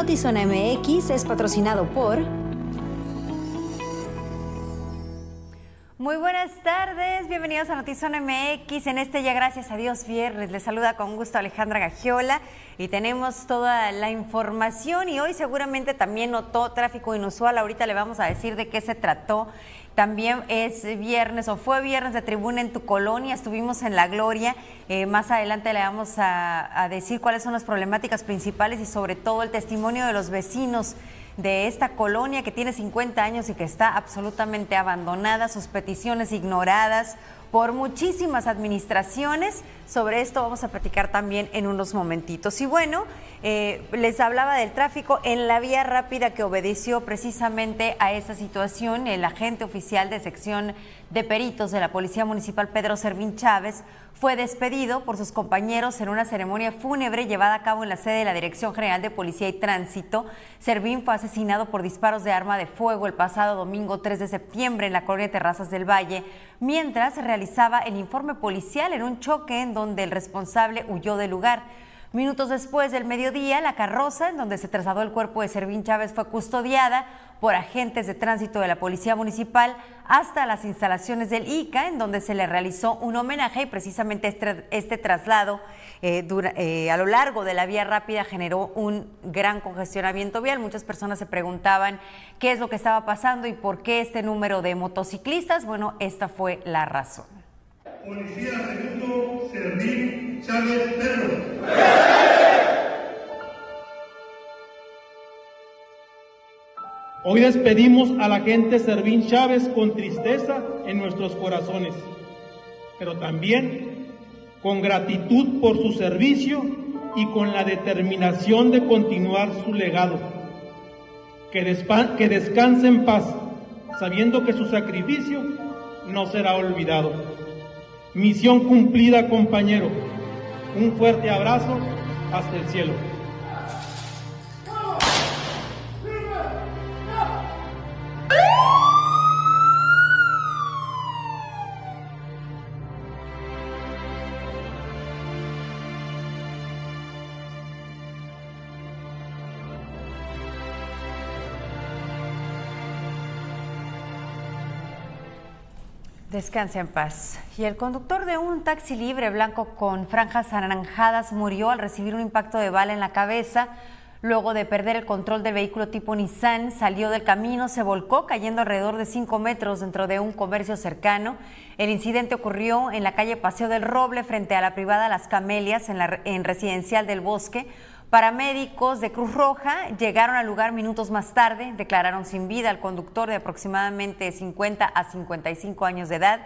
Notizona MX es patrocinado por... Muy buenas tardes, bienvenidos a Notizona MX. En este ya gracias a Dios viernes les saluda con gusto Alejandra Gagiola y tenemos toda la información y hoy seguramente también notó tráfico inusual. Ahorita le vamos a decir de qué se trató. También es viernes o fue viernes de tribuna en tu colonia, estuvimos en La Gloria. Eh, más adelante le vamos a, a decir cuáles son las problemáticas principales y sobre todo el testimonio de los vecinos de esta colonia que tiene 50 años y que está absolutamente abandonada, sus peticiones ignoradas por muchísimas administraciones. Sobre esto vamos a platicar también en unos momentitos. Y bueno, eh, les hablaba del tráfico en la vía rápida que obedeció precisamente a esa situación. El agente oficial de sección de peritos de la Policía Municipal, Pedro Servín Chávez, fue despedido por sus compañeros en una ceremonia fúnebre llevada a cabo en la sede de la Dirección General de Policía y Tránsito. Servín fue asesinado por disparos de arma de fuego el pasado domingo 3 de septiembre en la colonia Terrazas del Valle, mientras realizaba el informe policial en un choque en donde el responsable huyó del lugar. Minutos después del mediodía, la carroza en donde se trasladó el cuerpo de Servín Chávez fue custodiada por agentes de tránsito de la Policía Municipal hasta las instalaciones del ICA, en donde se le realizó un homenaje y precisamente este, este traslado eh, eh, a lo largo de la vía rápida generó un gran congestionamiento vial. Muchas personas se preguntaban qué es lo que estaba pasando y por qué este número de motociclistas. Bueno, esta fue la razón. Policía Segundo Servín Chávez Pedro. Hoy despedimos a la gente Servín Chávez con tristeza en nuestros corazones, pero también con gratitud por su servicio y con la determinación de continuar su legado. Que, que descanse en paz, sabiendo que su sacrificio no será olvidado. Misión cumplida, compañero. Un fuerte abrazo hasta el cielo. Descanse en paz. Y el conductor de un taxi libre blanco con franjas anaranjadas murió al recibir un impacto de bala en la cabeza. Luego de perder el control del vehículo tipo Nissan, salió del camino, se volcó cayendo alrededor de 5 metros dentro de un comercio cercano. El incidente ocurrió en la calle Paseo del Roble frente a la privada Las Camelias en, la, en Residencial del Bosque. Paramédicos de Cruz Roja llegaron al lugar minutos más tarde, declararon sin vida al conductor de aproximadamente 50 a 55 años de edad.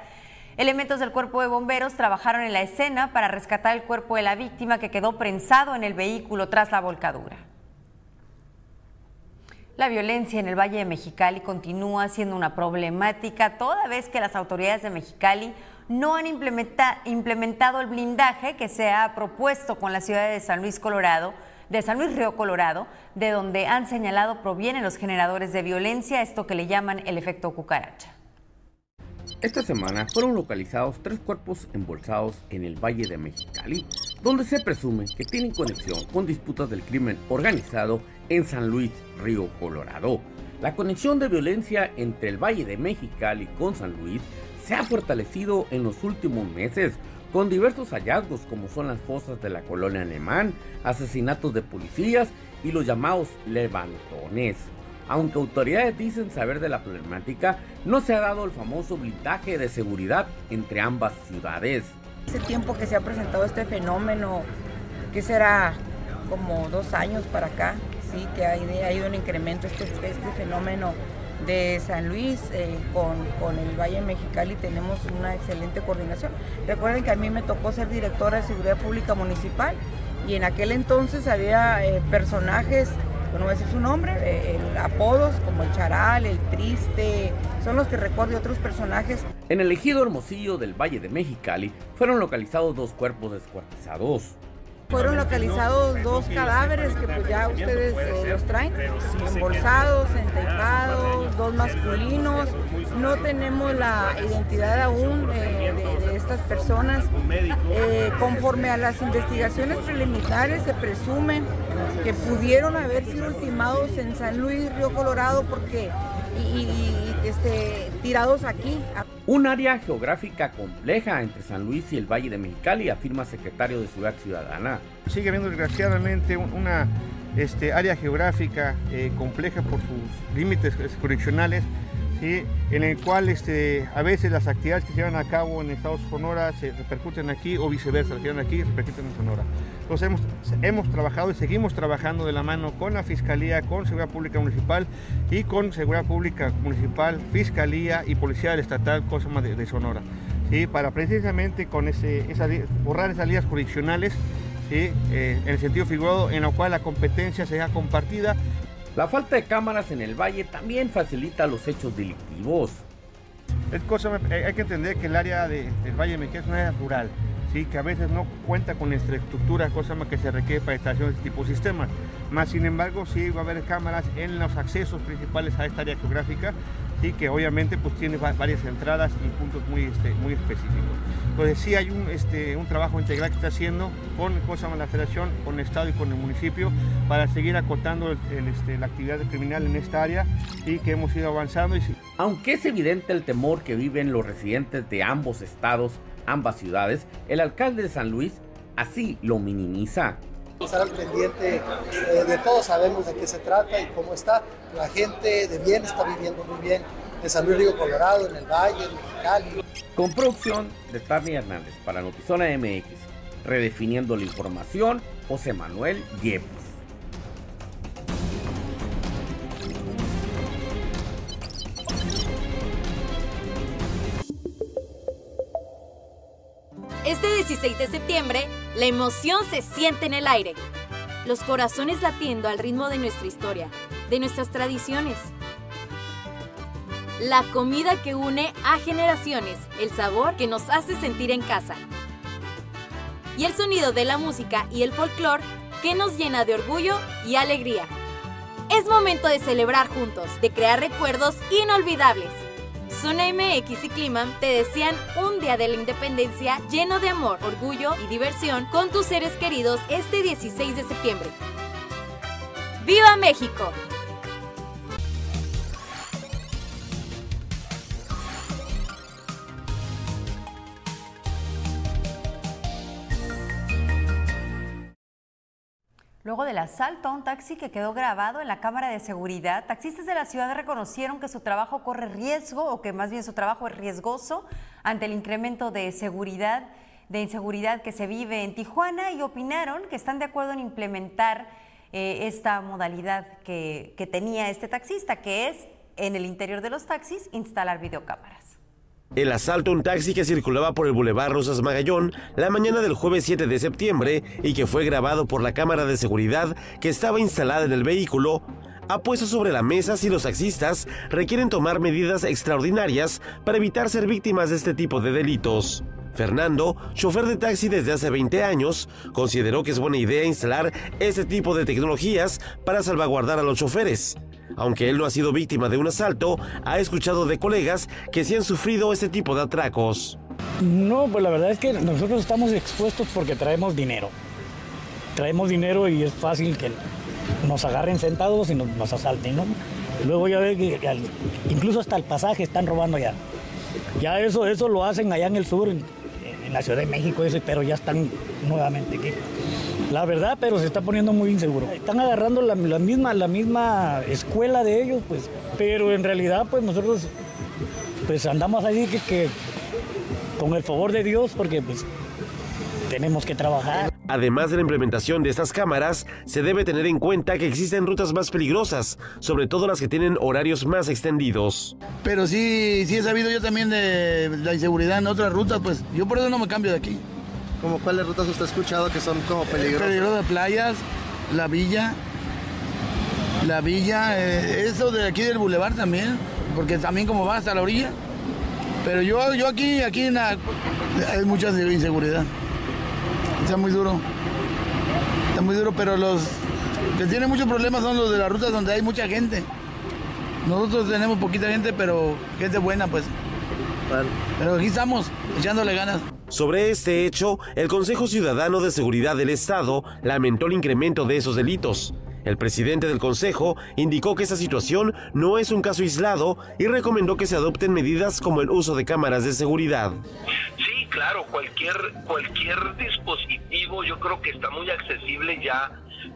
Elementos del cuerpo de bomberos trabajaron en la escena para rescatar el cuerpo de la víctima que quedó prensado en el vehículo tras la volcadura. La violencia en el Valle de Mexicali continúa siendo una problemática toda vez que las autoridades de Mexicali no han implementado el blindaje que se ha propuesto con la ciudad de San Luis Colorado de San Luis Río Colorado, de donde han señalado provienen los generadores de violencia, esto que le llaman el efecto cucaracha. Esta semana fueron localizados tres cuerpos embolsados en el Valle de Mexicali, donde se presume que tienen conexión con disputas del crimen organizado en San Luis Río Colorado. La conexión de violencia entre el Valle de Mexicali con San Luis se ha fortalecido en los últimos meses con diversos hallazgos como son las fosas de la colonia alemán, asesinatos de policías y los llamados levantones. Aunque autoridades dicen saber de la problemática, no se ha dado el famoso blindaje de seguridad entre ambas ciudades. Hace tiempo que se ha presentado este fenómeno, que será como dos años para acá, sí, que ha ido un incremento este, este fenómeno de San Luis eh, con, el Valle Mexicali tenemos una excelente coordinación. Recuerden que a mí me tocó ser directora de Seguridad Pública Municipal y en aquel entonces había eh, personajes, no voy a decir su nombre, eh, apodos como el Charal, el Triste, son los que recuerdo otros personajes. En el ejido Hermosillo del Valle de Mexicali fueron localizados dos cuerpos descuartizados. Fueron localizados dos cadáveres que pues ya ustedes los traen, embolsados, enteipados, dos masculinos. No tenemos la identidad aún eh, de, estas personas. Eh, conforme a las investigaciones preliminares se presume que pudieron haber sido ultimados en San Luis, Río Colorado, porque y, este, tirados aquí. Un área geográfica compleja entre San Luis y el Valle de Mexicali, afirma secretario de Ciudad Ciudadana. Sigue habiendo desgraciadamente una este, área geográfica eh, compleja por sus límites jurisdiccionales en el cual este, a veces las actividades que se llevan a cabo en Estados Sonora se repercuten aquí o viceversa, se llevan aquí y repercuten en Sonora. Entonces hemos, hemos trabajado y seguimos trabajando de la mano con la Fiscalía, con Seguridad Pública Municipal y con Seguridad Pública Municipal, Fiscalía y Policía del Estatal Cosma de, de Sonora, ¿sí? para precisamente con ese, borrar esas líneas jurisdiccionales ¿sí? Eh, en el sentido figurado en lo cual la competencia sea compartida la falta de cámaras en el valle también facilita los hechos delictivos. Es cosa, hay que entender que el área del Valle Mejía es una área rural, ¿sí? que a veces no cuenta con la infraestructura, cosa que se requiere para de este tipo de sistemas. Más sin embargo, sí va a haber cámaras en los accesos principales a esta área geográfica ¿sí? que obviamente pues tiene varias entradas y puntos muy, este, muy específicos. Entonces sí hay un, este, un trabajo integral que está haciendo con la Federación, con el Estado y con el municipio para seguir acotando este, la actividad criminal en esta área y que hemos ido avanzando. Y Aunque es evidente el temor que viven los residentes de ambos estados, ambas ciudades, el alcalde de San Luis así lo minimiza estar al pendiente eh, de todo, sabemos de qué se trata y cómo está. La gente de bien está viviendo muy bien en San Luis Río Colorado, en el Valle, en Mexicali. Con producción de Tarni Hernández para Notizona MX, redefiniendo la información, José Manuel Yepes. 16 de septiembre, la emoción se siente en el aire. Los corazones latiendo al ritmo de nuestra historia, de nuestras tradiciones. La comida que une a generaciones, el sabor que nos hace sentir en casa. Y el sonido de la música y el folclore que nos llena de orgullo y alegría. Es momento de celebrar juntos, de crear recuerdos inolvidables. Zona MX y Clima te desean un día de la independencia lleno de amor, orgullo y diversión con tus seres queridos este 16 de septiembre. ¡Viva México! Luego del asalto a un taxi que quedó grabado en la cámara de seguridad, taxistas de la ciudad reconocieron que su trabajo corre riesgo o que más bien su trabajo es riesgoso ante el incremento de seguridad, de inseguridad que se vive en Tijuana y opinaron que están de acuerdo en implementar eh, esta modalidad que, que tenía este taxista, que es en el interior de los taxis instalar videocámaras. El asalto a un taxi que circulaba por el Boulevard Rosas Magallón la mañana del jueves 7 de septiembre y que fue grabado por la cámara de seguridad que estaba instalada en el vehículo ha puesto sobre la mesa si los taxistas requieren tomar medidas extraordinarias para evitar ser víctimas de este tipo de delitos. Fernando, chofer de taxi desde hace 20 años, consideró que es buena idea instalar este tipo de tecnologías para salvaguardar a los choferes. Aunque él no ha sido víctima de un asalto, ha escuchado de colegas que sí han sufrido este tipo de atracos. No, pues la verdad es que nosotros estamos expuestos porque traemos dinero. Traemos dinero y es fácil que nos agarren sentados y nos, asalten, ¿no? luego ya ve que incluso hasta el pasaje están robando ya. Ya eso, eso lo hacen allá en el sur, en, la Ciudad de México, pero ya están nuevamente aquí. La verdad, pero se está poniendo muy inseguro. Están agarrando la, misma, la misma escuela de ellos, pues. Pero en realidad, pues nosotros pues andamos ahí que, que con el favor de Dios, porque pues tenemos que trabajar. Además de la implementación de estas cámaras, se debe tener en cuenta que existen rutas más peligrosas, sobre todo las que tienen horarios más extendidos. Pero sí, sí he sabido yo también de la inseguridad en otras rutas, pues yo por eso no me cambio de aquí. ¿Cómo cuáles rutas usted ha escuchado que son como peligrosas? Peligro de playas, la villa, la villa, eh, eso de aquí del bulevar también, porque también como va hasta la orilla. Pero yo, yo aquí, aquí hay mucha inseguridad. Está muy duro. Está muy duro, pero los que tienen muchos problemas son los de las rutas donde hay mucha gente. Nosotros tenemos poquita gente, pero gente buena, pues. Pero aquí estamos, echándole ganas. Sobre este hecho, el Consejo Ciudadano de Seguridad del Estado lamentó el incremento de esos delitos. El presidente del Consejo indicó que esa situación no es un caso aislado y recomendó que se adopten medidas como el uso de cámaras de seguridad. Sí, claro, cualquier, cualquier dispositivo yo creo que está muy accesible ya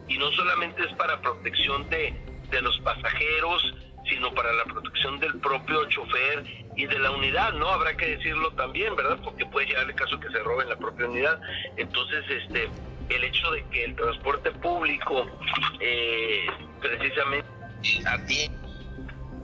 y no solamente es para protección de, de los pasajeros, sino para la protección del propio chofer y de la unidad, ¿no? Habrá que decirlo también, ¿verdad? Porque puede llegar el caso que se roben la propia unidad. Entonces, este, el hecho de que el transporte público eh, precisamente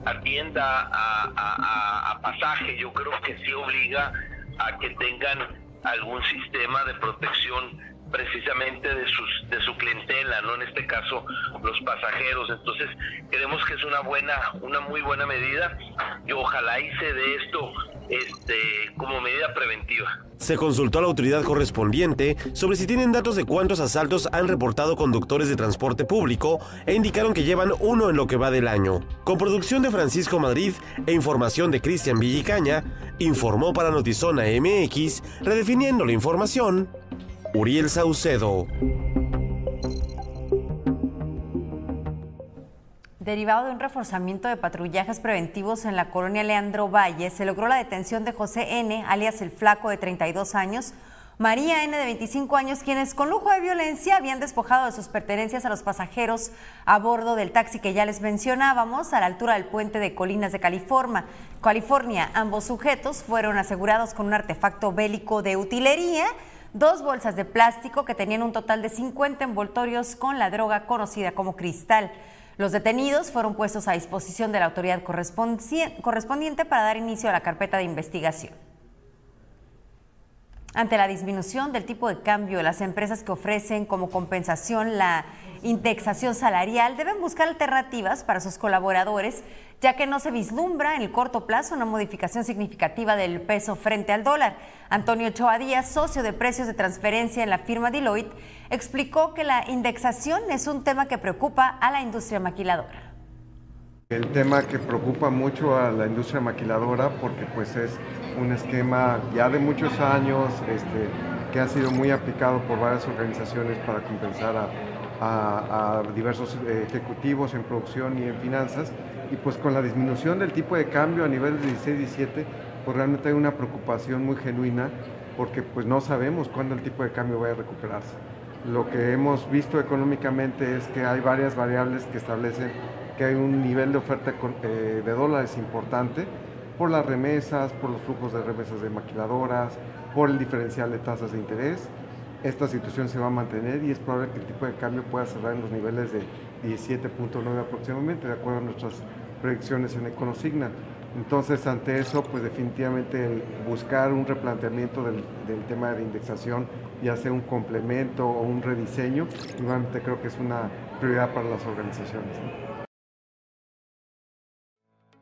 atienda a, a pasaje, yo creo que sí obliga a que tengan algún sistema de protección precisamente de sus de su clientela, no en este caso los pasajeros. Entonces, creemos que es una buena una muy buena medida y ojalá hice de esto este como medida preventiva. Se consultó a la autoridad correspondiente sobre si tienen datos de cuántos asaltos han reportado conductores de transporte público e indicaron que llevan uno en lo que va del año. Con producción de Francisco Madrid e información de Cristian Villicaña, informó para Notizona MX, redefiniendo la información, Uriel Saucedo. Derivado de un reforzamiento de patrullajes preventivos en la colonia Leandro Valle, se logró la detención de José N., alias el Flaco, de 32 años, María N., de 25 años, quienes con lujo de violencia habían despojado de sus pertenencias a los pasajeros a bordo del taxi que ya les mencionábamos, a la altura del puente de Colinas de California. California. Ambos sujetos fueron asegurados con un artefacto bélico de utilería dos bolsas de plástico que tenían un total de 50 envoltorios con la droga conocida como cristal. Los detenidos fueron puestos a disposición de la autoridad correspondiente para dar inicio a la carpeta de investigación. Ante la disminución del tipo de cambio, las empresas que ofrecen como compensación la indexación salarial deben buscar alternativas para sus colaboradores, ya que no se vislumbra en el corto plazo una modificación significativa del peso frente al dólar. Antonio Ochoa Díaz, socio de precios de transferencia en la firma Deloitte, explicó que la indexación es un tema que preocupa a la industria maquiladora. El tema que preocupa mucho a la industria maquiladora porque pues es un esquema ya de muchos años este, que ha sido muy aplicado por varias organizaciones para compensar a, a, diversos ejecutivos en producción y en finanzas y pues con la disminución del tipo de cambio a nivel de 16-17 pues realmente hay una preocupación muy genuina porque pues no sabemos cuándo el tipo de cambio va a recuperarse. Lo que hemos visto económicamente es que hay varias variables que establecen que hay un nivel de oferta eh, de dólares importante por las remesas, por los flujos de remesas de maquiladoras, por el diferencial de tasas de interés. Esta situación se va a mantener y es probable que el tipo de cambio pueda cerrar en los niveles de 17.9 aproximadamente, de acuerdo a nuestras predicciones en Econosigna. Entonces, ante eso, pues definitivamente buscar un replanteamiento del, del, tema de indexación, ya sea un complemento o un rediseño, igualmente creo que es una prioridad para las organizaciones.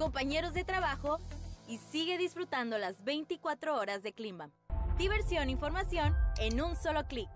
compañeros de trabajo y sigue disfrutando las 24 horas de Clima. Diversión e información en un solo clic.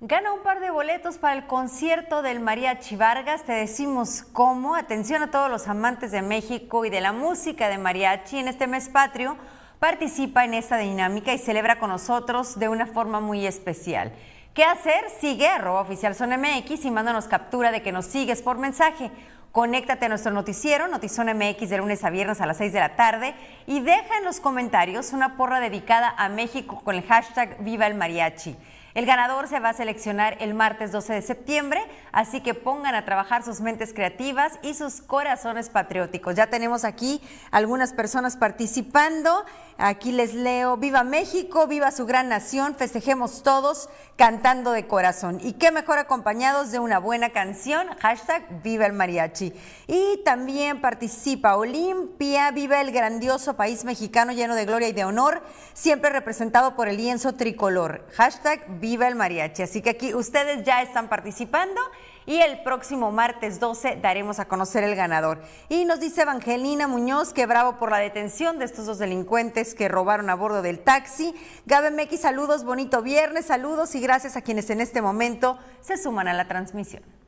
Gana un par de boletos para el concierto del Mariachi Vargas. Te decimos cómo. Atención a todos los amantes de México y de la música de mariachi en este mes patrio. Participa en esta dinámica y celebra con nosotros de una forma muy especial. ¿Qué hacer? Sigue arroba oficial son MX y mándanos captura de que nos sigues por mensaje. Conéctate a nuestro noticiero, Notizón MX, de lunes a viernes a las 6 de la tarde y deja en los comentarios una porra dedicada a México con el hashtag Viva el Mariachi. El ganador se va a seleccionar el martes 12 de septiembre, así que pongan a trabajar sus mentes creativas y sus corazones patrióticos. Ya tenemos aquí algunas personas participando. Aquí les leo, viva México, viva su gran nación, festejemos todos cantando de corazón. Y qué mejor acompañados de una buena canción, hashtag viva el mariachi. Y también participa Olimpia, viva el grandioso país mexicano lleno de gloria y de honor, siempre representado por el lienzo tricolor, hashtag viva el mariachi. Así que aquí ustedes ya están participando y el próximo martes 12 daremos a conocer el ganador. Y nos dice Evangelina Muñoz que bravo por la detención de estos dos delincuentes que robaron a bordo del taxi. Gabe Mequi, saludos, bonito viernes, saludos y gracias a quienes en este momento se suman a la transmisión.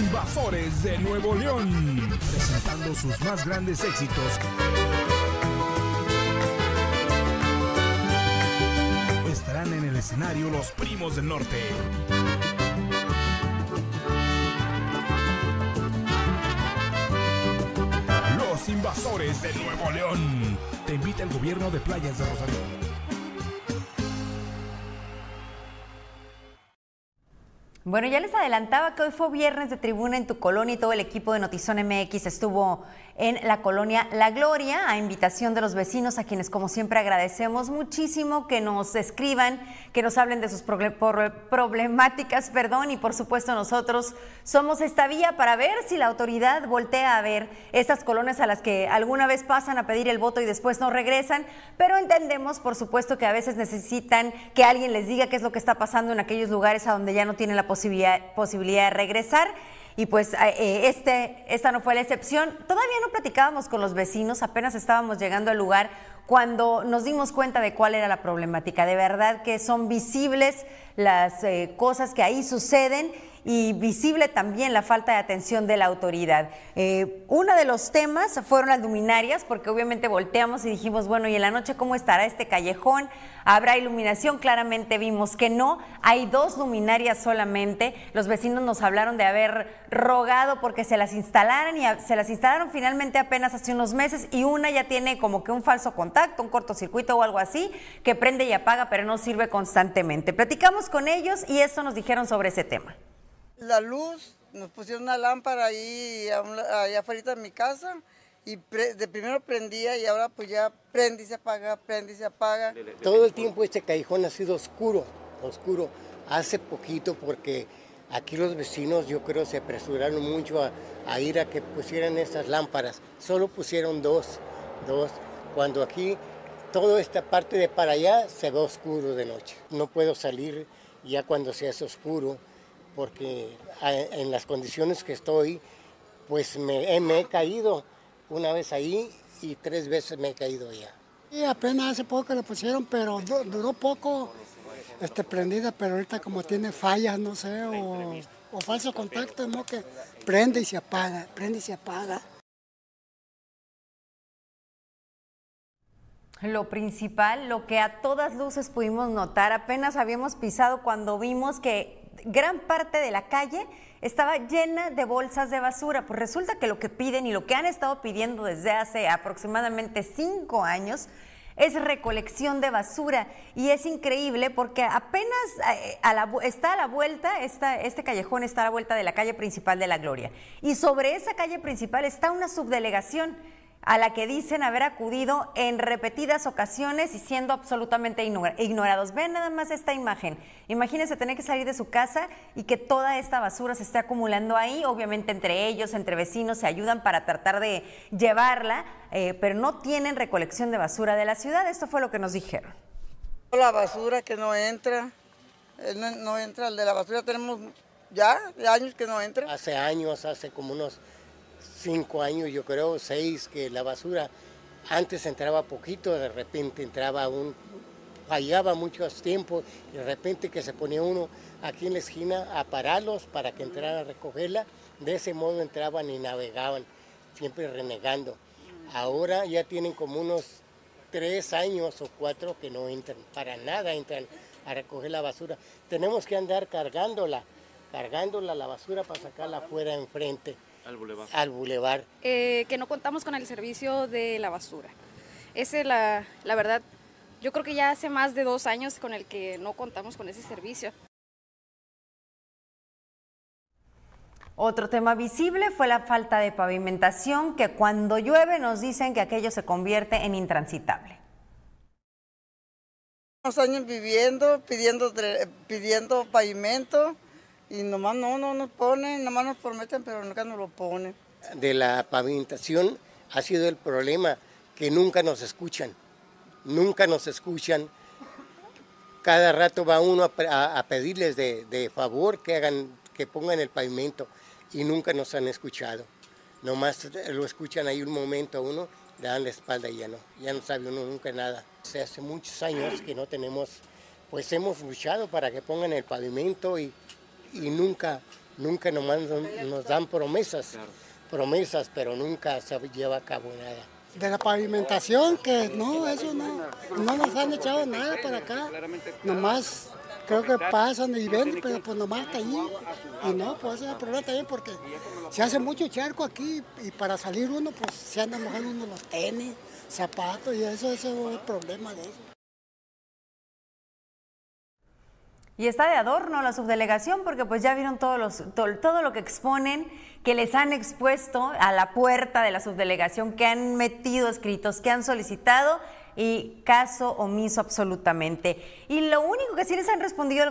Invasores de Nuevo León, presentando sus más grandes éxitos. Estarán en el escenario Los Primos del Norte. Los Invasores de Nuevo León. Te invita el gobierno de Playas de Rosario. Bueno, ya les adelantaba que hoy fue viernes de tribuna en tu colonia y todo el equipo de Notizón MX estuvo en la colonia La Gloria, a invitación de los vecinos, a quienes como siempre agradecemos muchísimo que nos escriban, que nos hablen de sus problemáticas, perdón, y por supuesto nosotros somos esta vía para ver si la autoridad voltea a ver estas colonias a las que alguna vez pasan a pedir el voto y después no regresan, pero entendemos por supuesto que a veces necesitan que alguien les diga qué es lo que está pasando en aquellos lugares a donde ya no tienen la posibilidad, posibilidad de regresar. Y pues eh, este, esta no fue la excepción. Todavía no platicábamos con los vecinos, apenas estábamos llegando al lugar cuando nos dimos cuenta de cuál era la problemática. De verdad que son visibles las eh, cosas que ahí suceden y visible también la falta de atención de la autoridad. Eh, uno de los temas fueron las luminarias, porque obviamente volteamos y dijimos, bueno, ¿y en la noche cómo estará este callejón? ¿Habrá iluminación? Claramente vimos que no. Hay dos luminarias solamente. Los vecinos nos hablaron de haber rogado porque se las instalaran y se las instalaron finalmente apenas hace unos meses y una ya tiene como que un falso contacto, un cortocircuito o algo así, que prende y apaga, pero no sirve constantemente. Platicamos con ellos y esto nos dijeron sobre ese tema. La luz, nos pusieron una lámpara ahí allá afuera de mi casa y de primero prendía y ahora pues ya prende y se apaga, prende y se apaga. Todo el tiempo este callejón ha sido oscuro, oscuro. Hace poquito porque aquí los vecinos yo creo se apresuraron mucho a, a ir a que pusieran estas lámparas. Solo pusieron dos, dos. Cuando aquí toda esta parte de para allá se ve oscuro de noche. No puedo salir ya cuando se hace oscuro porque en las condiciones que estoy, pues me, he caído una vez ahí y tres veces me he caído allá. Y apenas hace poco le pusieron, pero duró poco este, prendida, pero ahorita como tiene fallas, no sé, o, o falso contacto, ¿no? que prende y se apaga, prende y se apaga. Lo principal, lo que a todas luces pudimos notar, apenas habíamos pisado cuando vimos que gran parte de la calle estaba llena de bolsas de basura. Pues resulta que lo que piden y lo que han estado pidiendo desde hace aproximadamente cinco años es recolección de basura. Y es increíble porque apenas eh, está a la vuelta, este callejón está a la vuelta de la calle principal de La Gloria. Y sobre esa calle principal está una subdelegación a la que dicen haber acudido en repetidas ocasiones y siendo absolutamente ignorados. Vean nada más esta imagen. Imagínense tener que salir de su casa y que toda esta basura se esté acumulando ahí. Obviamente entre ellos, entre vecinos, se ayudan para tratar de llevarla, eh, pero no tienen recolección de basura de la ciudad. Esto fue lo que nos dijeron. La basura que no entra, eh, no, no entra, el de la basura tenemos ya años que no entra. Hace años, hace como unos cinco años, yo creo, seis, que la basura antes entraba poquito, de repente entraba un, fallaba muchos tiempos, de repente que se ponía uno aquí en la esquina a pararlos para que entraran a recogerla, de ese modo entraban y navegaban, siempre renegando. Ahora ya tienen como unos tres años o cuatro que no entran, para nada entran a recoger la basura. Tenemos que andar cargándola, cargándola la basura para sacarla afuera enfrente. Al bulevar. Al bulevar. Eh, que no contamos con el servicio de la basura. Esa es la, la verdad. Yo creo que ya hace más de dos años con el que no contamos con ese servicio. Otro tema visible fue la falta de pavimentación, que cuando llueve nos dicen que aquello se convierte en intransitable. Unos años viviendo, pidiendo, pidiendo pavimento y nomás no, no nos ponen, nomás nos prometen, pero nunca nos lo ponen. De la pavimentación ha sido el problema, que nunca nos escuchan, nunca nos escuchan. Cada rato va uno a, a pedirles de, de favor que hagan, que pongan el pavimento y nunca nos han escuchado. Nomás lo escuchan ahí un momento a uno, le dan la espalda y ya no, ya no sabe uno nunca nada. hace muchos años que no tenemos, pues hemos luchado para que pongan el pavimento y, y nunca, nunca nomás nos dan promesas, promesas, pero nunca se lleva a cabo nada. De la pavimentación, que no, eso no, no nos han echado nada para acá, nomás creo que pasan y ven, pero pues nomás está ahí. Y no, pues ese es el problema también porque se hace mucho charco aquí y para salir uno, pues se anda mojando uno los tenis, zapatos y eso, ese es el problema de eso. Y está de adorno la subdelegación porque pues ya vieron todo, todo, lo que exponen, que les han expuesto a la puerta de la subdelegación, que han metido escritos, que han solicitado y caso omiso absolutamente. Y lo único que sí les han respondido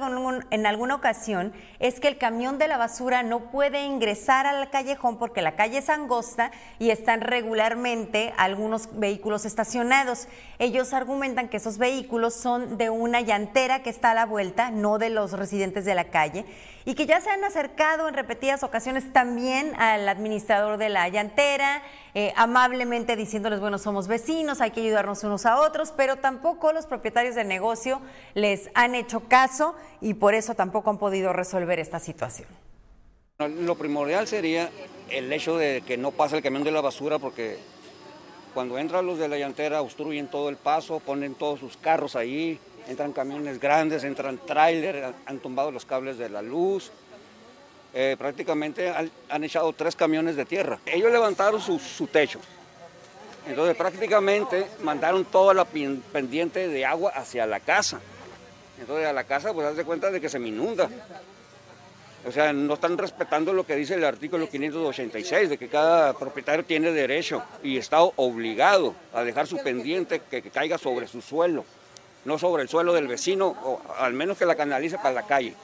en alguna ocasión es que el camión de la basura no puede ingresar al callejón porque la calle es angosta y están regularmente algunos vehículos estacionados. Ellos argumentan que esos vehículos son de una llantera que está a la vuelta, no de los residentes de la calle, y que ya se han acercado en repetidas ocasiones también al administrador de la llantera, eh, amablemente diciéndoles, bueno, somos vecinos, hay que ayudarnos unos a otros, pero tampoco los propietarios del negocio les han hecho caso y por eso tampoco han podido resolver esta situación. Lo primordial sería el hecho de que no pase el camión de la basura porque cuando entran los de la llantera obstruyen todo el paso, ponen todos sus carros ahí, entran camiones grandes, entran tráiler, han tumbado los cables de la luz. Eh, prácticamente han, echado tres camiones de tierra. Ellos levantaron su, techo. Entonces prácticamente mandaron toda la pendiente de agua hacia la casa. Entonces a la casa pues hace cuenta de que se me inunda. O sea, no están respetando lo que dice el artículo 586, de que cada propietario tiene derecho y está obligado a dejar su pendiente que, que caiga sobre su suelo, no sobre el suelo del vecino, o al menos que la canalice para la calle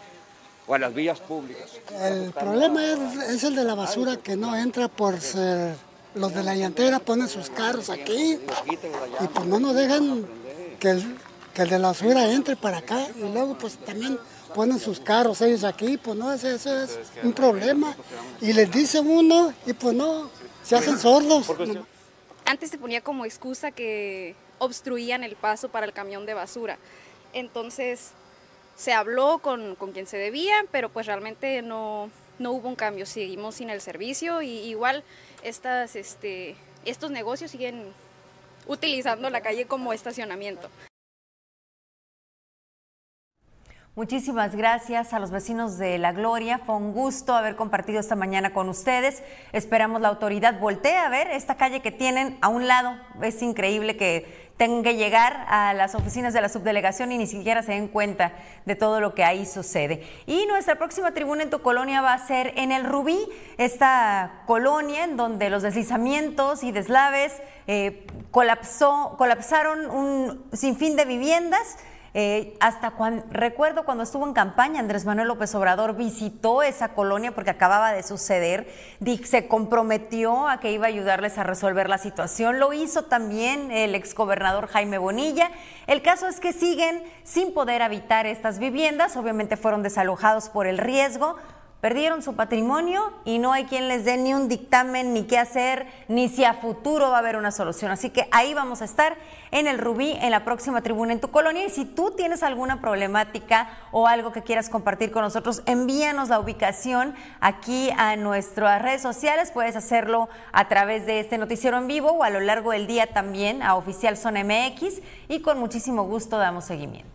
o a las vías públicas. El problema es, es el de la basura que no entra por ser... Los de la llantera ponen sus carros aquí y pues no nos dejan que el, que el de la basura entre para acá y luego pues también ponen sus carros ellos aquí, pues no, ese, ese es un problema. Y les dice uno y pues no, se hacen sordos. Antes se ponía como excusa que obstruían el paso para el camión de basura. Entonces se habló con, con quien se debía, pero pues realmente no, no hubo un cambio. Seguimos sin el servicio y igual estas, este, estos negocios siguen utilizando la calle como estacionamiento. Muchísimas gracias a los vecinos de La Gloria. Fue un gusto haber compartido esta mañana con ustedes. Esperamos la autoridad voltee a ver esta calle que tienen a un lado. Es increíble que tengan que llegar a las oficinas de la subdelegación y ni siquiera se den cuenta de todo lo que ahí sucede. Y nuestra próxima tribuna en tu colonia va a ser en el Rubí, esta colonia en donde los deslizamientos y deslaves eh, colapsó, colapsaron un sinfín de viviendas. Eh, hasta cuando, recuerdo cuando estuvo en campaña, Andrés Manuel López Obrador visitó esa colonia porque acababa de suceder, se comprometió a que iba a ayudarles a resolver la situación, lo hizo también el exgobernador Jaime Bonilla. El caso es que siguen sin poder habitar estas viviendas, obviamente fueron desalojados por el riesgo, perdieron su patrimonio y no hay quien les dé ni un dictamen, ni qué hacer, ni si a futuro va a haber una solución. Así que ahí vamos a estar en el Rubí, en la próxima tribuna en tu colonia. Y si tú tienes alguna problemática o algo que quieras compartir con nosotros, envíanos la ubicación aquí a nuestras redes sociales. Puedes hacerlo a través de este noticiero en vivo o a lo largo del día también a Oficial Zona MX y con muchísimo gusto damos seguimiento.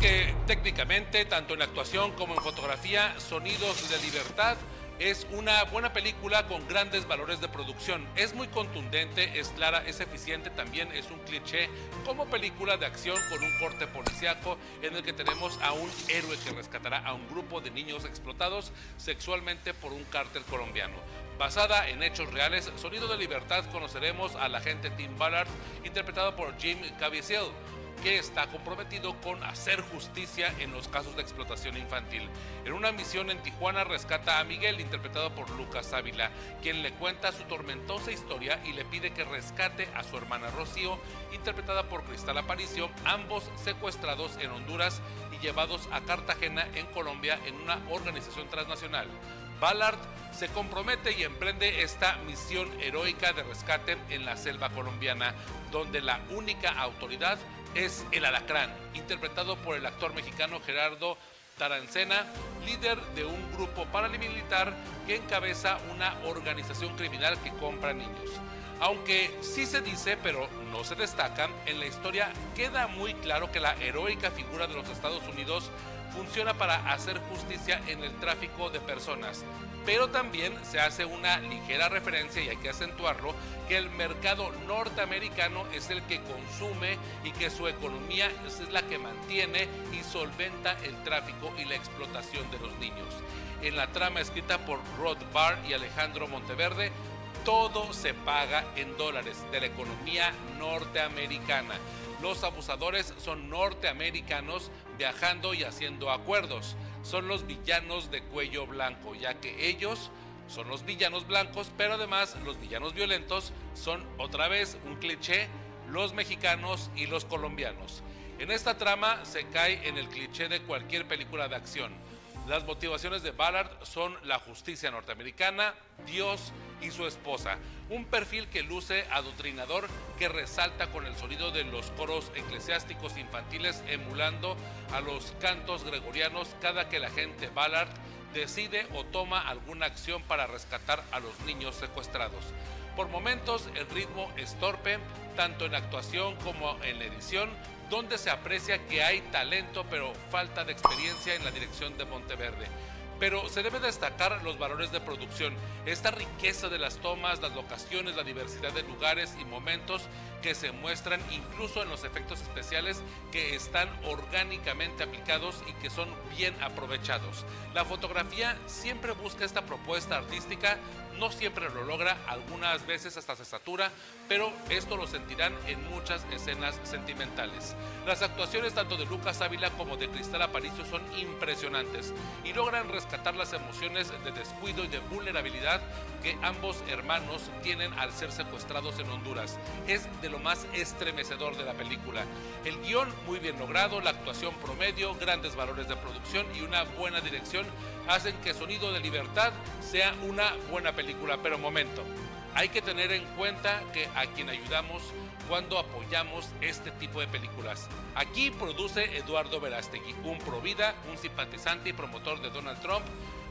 Que técnicamente, tanto en actuación como en fotografía, Sonidos de Libertad es una buena película con grandes valores de producción. Es muy contundente, es clara, es eficiente, también es un cliché como película de acción con un corte policiaco en el que tenemos a un héroe que rescatará a un grupo de niños explotados sexualmente por un cártel colombiano. Basada en hechos reales, Sonido de Libertad conoceremos al agente Tim Ballard, interpretado por Jim Caviezel que está comprometido con hacer justicia en los casos de explotación infantil. En una misión en Tijuana rescata a Miguel, interpretado por Lucas Ávila, quien le cuenta su tormentosa historia y le pide que rescate a su hermana Rocío, interpretada por Cristal Aparicio, ambos secuestrados en Honduras y llevados a Cartagena en Colombia en una organización transnacional. Ballard se compromete y emprende esta misión heroica de rescate en la selva colombiana, donde la única autoridad es El Alacrán, interpretado por el actor mexicano Gerardo Tarancena, líder de un grupo paramilitar que encabeza una organización criminal que compra niños. Aunque sí se dice, pero no se destaca, en la historia queda muy claro que la heroica figura de los Estados Unidos funciona para hacer justicia en el tráfico de personas. Pero también se hace una ligera referencia, y hay que acentuarlo, que el mercado norteamericano es el que consume y que su economía es la que mantiene y solventa el tráfico y la explotación de los niños. En la trama escrita por Rod Barr y Alejandro Monteverde, todo se paga en dólares de la economía norteamericana. Los abusadores son norteamericanos viajando y haciendo acuerdos. Son los villanos de cuello blanco, ya que ellos son los villanos blancos, pero además los villanos violentos son otra vez un cliché, los mexicanos y los colombianos. En esta trama se cae en el cliché de cualquier película de acción. Las motivaciones de Ballard son la justicia norteamericana, Dios y su esposa. Un perfil que luce adoctrinador que resalta con el sonido de los coros eclesiásticos infantiles emulando a los cantos gregorianos cada que la gente Ballard decide o toma alguna acción para rescatar a los niños secuestrados. Por momentos el ritmo es torpe, tanto en actuación como en la edición, donde se aprecia que hay talento pero falta de experiencia en la dirección de Monteverde pero se debe destacar los valores de producción, esta riqueza de las tomas, las locaciones, la diversidad de lugares y momentos que se muestran incluso en los efectos especiales que están orgánicamente aplicados y que son bien aprovechados. La fotografía siempre busca esta propuesta artística no siempre lo logra, algunas veces hasta se satura, pero esto lo sentirán en muchas escenas sentimentales. Las actuaciones tanto de Lucas Ávila como de Cristal Aparicio son impresionantes y logran rescatar las emociones de descuido y de vulnerabilidad que ambos hermanos tienen al ser secuestrados en Honduras. Es de lo más estremecedor de la película. El guion muy bien logrado, la actuación promedio, grandes valores de producción y una buena dirección hacen que Sonido de Libertad sea una buena película. Pero momento, hay que tener en cuenta que a quien ayudamos cuando apoyamos este tipo de películas. Aquí produce Eduardo Verástegui, un provida, un simpatizante y promotor de Donald Trump,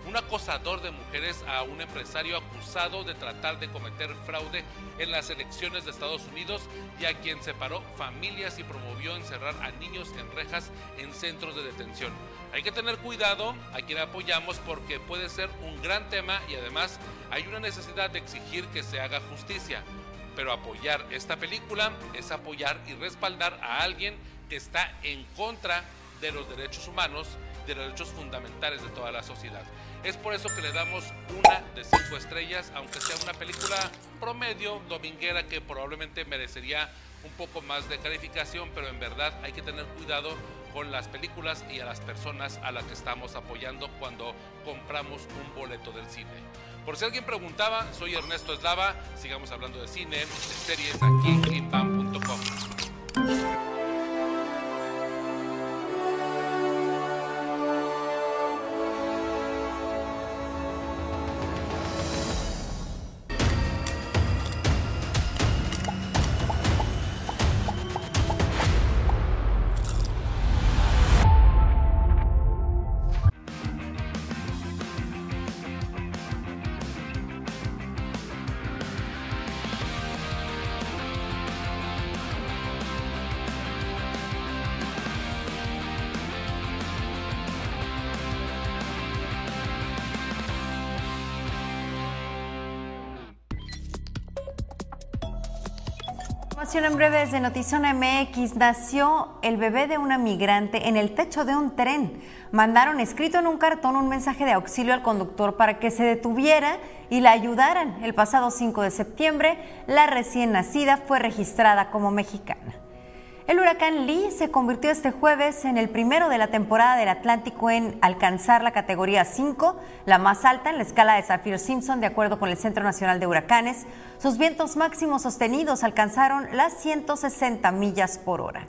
un acosador de mujeres a un empresario acusado de tratar de cometer fraude en las elecciones de Estados Unidos y a quien separó familias y promovió encerrar a niños en rejas en centros de detención. Hay que tener cuidado a quien apoyamos porque puede ser un gran tema y además hay una necesidad de exigir que se haga justicia. Pero apoyar esta película es apoyar y respaldar a alguien que está en contra de los derechos humanos, de los derechos fundamentales de toda la sociedad. Es por eso que le damos una de cinco estrellas, aunque sea una película promedio, dominguera, que probablemente merecería un poco más de calificación, pero en verdad hay que tener cuidado con las películas y a las personas a las que estamos apoyando cuando compramos un boleto del cine. Por si alguien preguntaba, soy Ernesto Eslava, sigamos hablando de cine, de series aquí en En breve de Notizona MX nació el bebé de una migrante en el techo de un tren. Mandaron escrito en un cartón un mensaje de auxilio al conductor para que se detuviera y la ayudaran. El pasado 5 de septiembre, la recién nacida fue registrada como mexicana. El huracán Lee se convirtió este jueves en el primero de la temporada del Atlántico en alcanzar la categoría 5, la más alta en la escala de Saffir-Simpson de acuerdo con el Centro Nacional de Huracanes. Sus vientos máximos sostenidos alcanzaron las 160 millas por hora.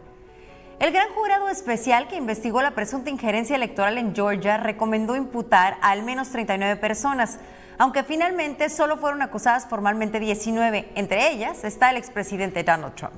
El gran jurado especial que investigó la presunta injerencia electoral en Georgia recomendó imputar a al menos 39 personas, aunque finalmente solo fueron acusadas formalmente 19. Entre ellas está el expresidente Donald Trump.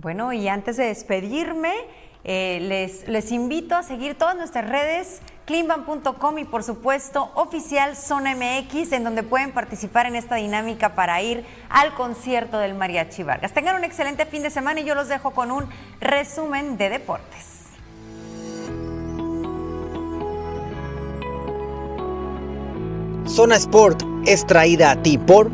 Bueno, y antes de despedirme, eh, les, les invito a seguir todas nuestras redes, cleanban.com y por supuesto oficial Zona MX, en donde pueden participar en esta dinámica para ir al concierto del Mariachi Vargas. Tengan un excelente fin de semana y yo los dejo con un resumen de deportes. Zona Sport es traída a ti por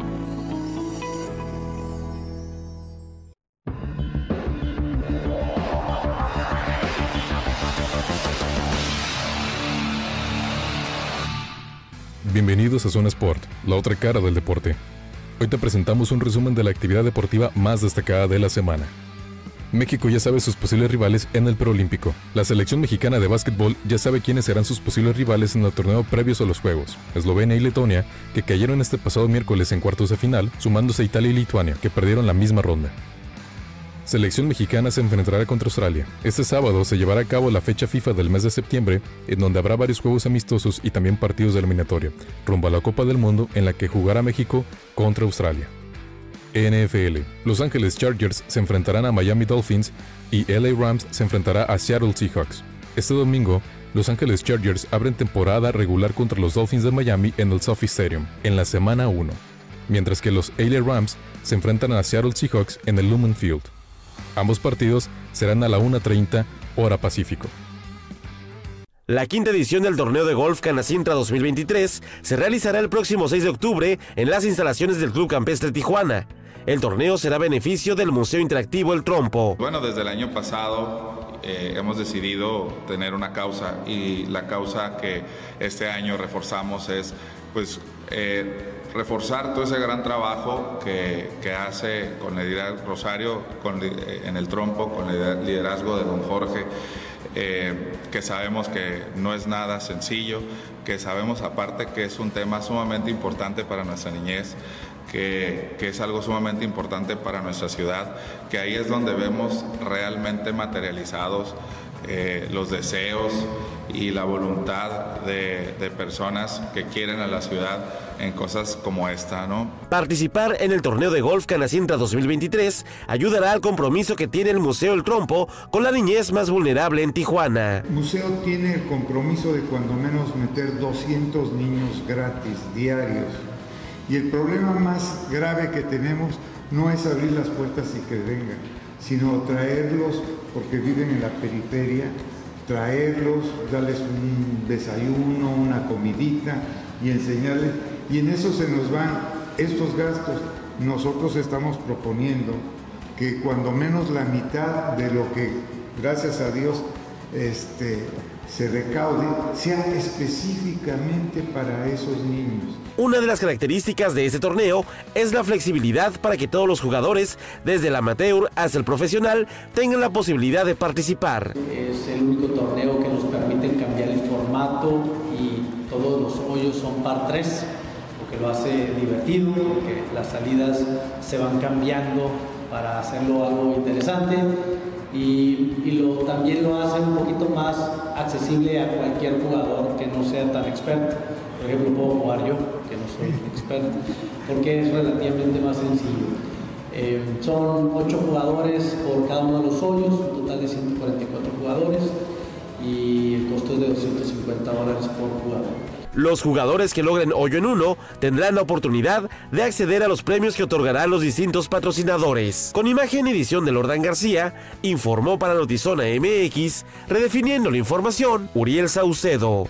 Bienvenidos a Zona Sport, la otra cara del deporte. Hoy te presentamos un resumen de la actividad deportiva más destacada de la semana. México ya sabe sus posibles rivales en el preolímpico. La selección mexicana de básquetbol ya sabe quiénes serán sus posibles rivales en el torneo previos a los Juegos. Eslovenia y Letonia, que cayeron este pasado miércoles en cuartos de final, sumándose a Italia y Lituania, que perdieron la misma ronda. Selección mexicana se enfrentará contra Australia. Este sábado se llevará a cabo la fecha FIFA del mes de septiembre, en donde habrá varios juegos amistosos y también partidos de eliminatoria, rumbo a la Copa del Mundo en la que jugará México contra Australia. NFL. Los Ángeles Chargers se enfrentarán a Miami Dolphins y LA Rams se enfrentará a Seattle Seahawks. Este domingo, los Ángeles Chargers abren temporada regular contra los Dolphins de Miami en el SoFi Stadium, en la semana 1, mientras que los LA Rams se enfrentan a Seattle Seahawks en el Lumen Field. Ambos partidos serán a la 1.30 hora Pacífico. La quinta edición del torneo de golf Canacintra 2023 se realizará el próximo 6 de octubre en las instalaciones del Club Campestre Tijuana. El torneo será beneficio del Museo Interactivo El Trompo. Bueno, desde el año pasado eh, hemos decidido tener una causa y la causa que este año reforzamos es pues eh, reforzar todo ese gran trabajo que, hace con el Rosario con, eh, en el trompo, con el liderazgo de don Jorge, eh, que sabemos que no es nada sencillo, que sabemos aparte que es un tema sumamente importante para nuestra niñez. Que, que, es algo sumamente importante para nuestra ciudad, que ahí es donde vemos realmente materializados eh, los deseos y la voluntad de, de, personas que quieren a la ciudad en cosas como esta, ¿no? Participar en el torneo de golf Canacintra 2023 ayudará al compromiso que tiene el Museo El Trompo con la niñez más vulnerable en Tijuana. El museo tiene el compromiso de cuando menos meter 200 niños gratis diarios. Y el problema más grave que tenemos no es abrir las puertas y que vengan, sino traerlos porque viven en la periferia, traerlos, darles un desayuno, una comidita y enseñarles. Y en eso se nos van estos gastos. Nosotros estamos proponiendo que cuando menos la mitad de lo que, gracias a Dios, este, se recaude sea específicamente para esos niños. Una de las características de este torneo es la flexibilidad para que todos los jugadores, desde el amateur hasta el profesional, tengan la posibilidad de participar. Es el único torneo que nos permite cambiar el formato y todos los hoyos son par 3, lo que lo hace divertido, porque las salidas se van cambiando para hacerlo algo interesante y, lo, también lo hace un poquito más accesible a cualquier jugador que no sea tan experto. por ejemplo, puedo jugar yo, soy experto, porque es relativamente más sencillo. Eh, son 8 jugadores por cada uno de los hoyos, un total de 144 jugadores y el costo es de 250 dólares por jugador. Los jugadores que logren hoyo en uno tendrán la oportunidad de acceder a los premios que otorgarán los distintos patrocinadores. Con imagen y edición de Lordán García, informó para Notizona MX, redefiniendo la información, Uriel Saucedo.